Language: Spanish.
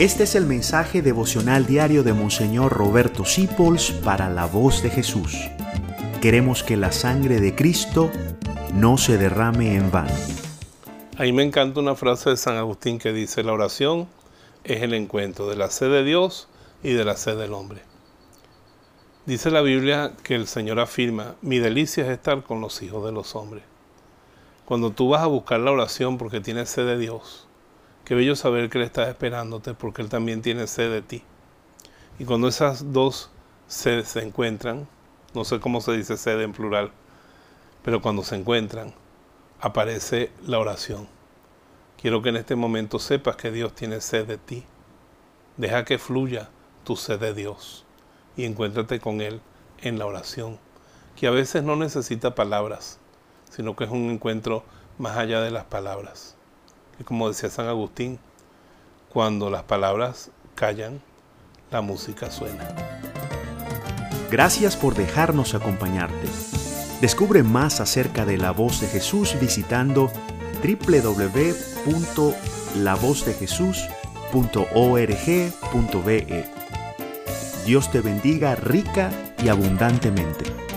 Este es el mensaje devocional diario de Monseñor Roberto Sipols para la voz de Jesús. Queremos que la sangre de Cristo no se derrame en vano. Ahí me encanta una frase de San Agustín que dice, la oración es el encuentro de la sed de Dios y de la sed del hombre. Dice la Biblia que el Señor afirma, mi delicia es estar con los hijos de los hombres. Cuando tú vas a buscar la oración porque tienes sed de Dios, Qué bello saber que Él está esperándote porque Él también tiene sed de ti. Y cuando esas dos sedes se encuentran, no sé cómo se dice sed en plural, pero cuando se encuentran, aparece la oración. Quiero que en este momento sepas que Dios tiene sed de ti. Deja que fluya tu sed de Dios y encuéntrate con Él en la oración, que a veces no necesita palabras, sino que es un encuentro más allá de las palabras. Y como decía San Agustín, cuando las palabras callan, la música suena. Gracias por dejarnos acompañarte. Descubre más acerca de la voz de Jesús visitando www.lavozdejesús.org.be. Dios te bendiga rica y abundantemente.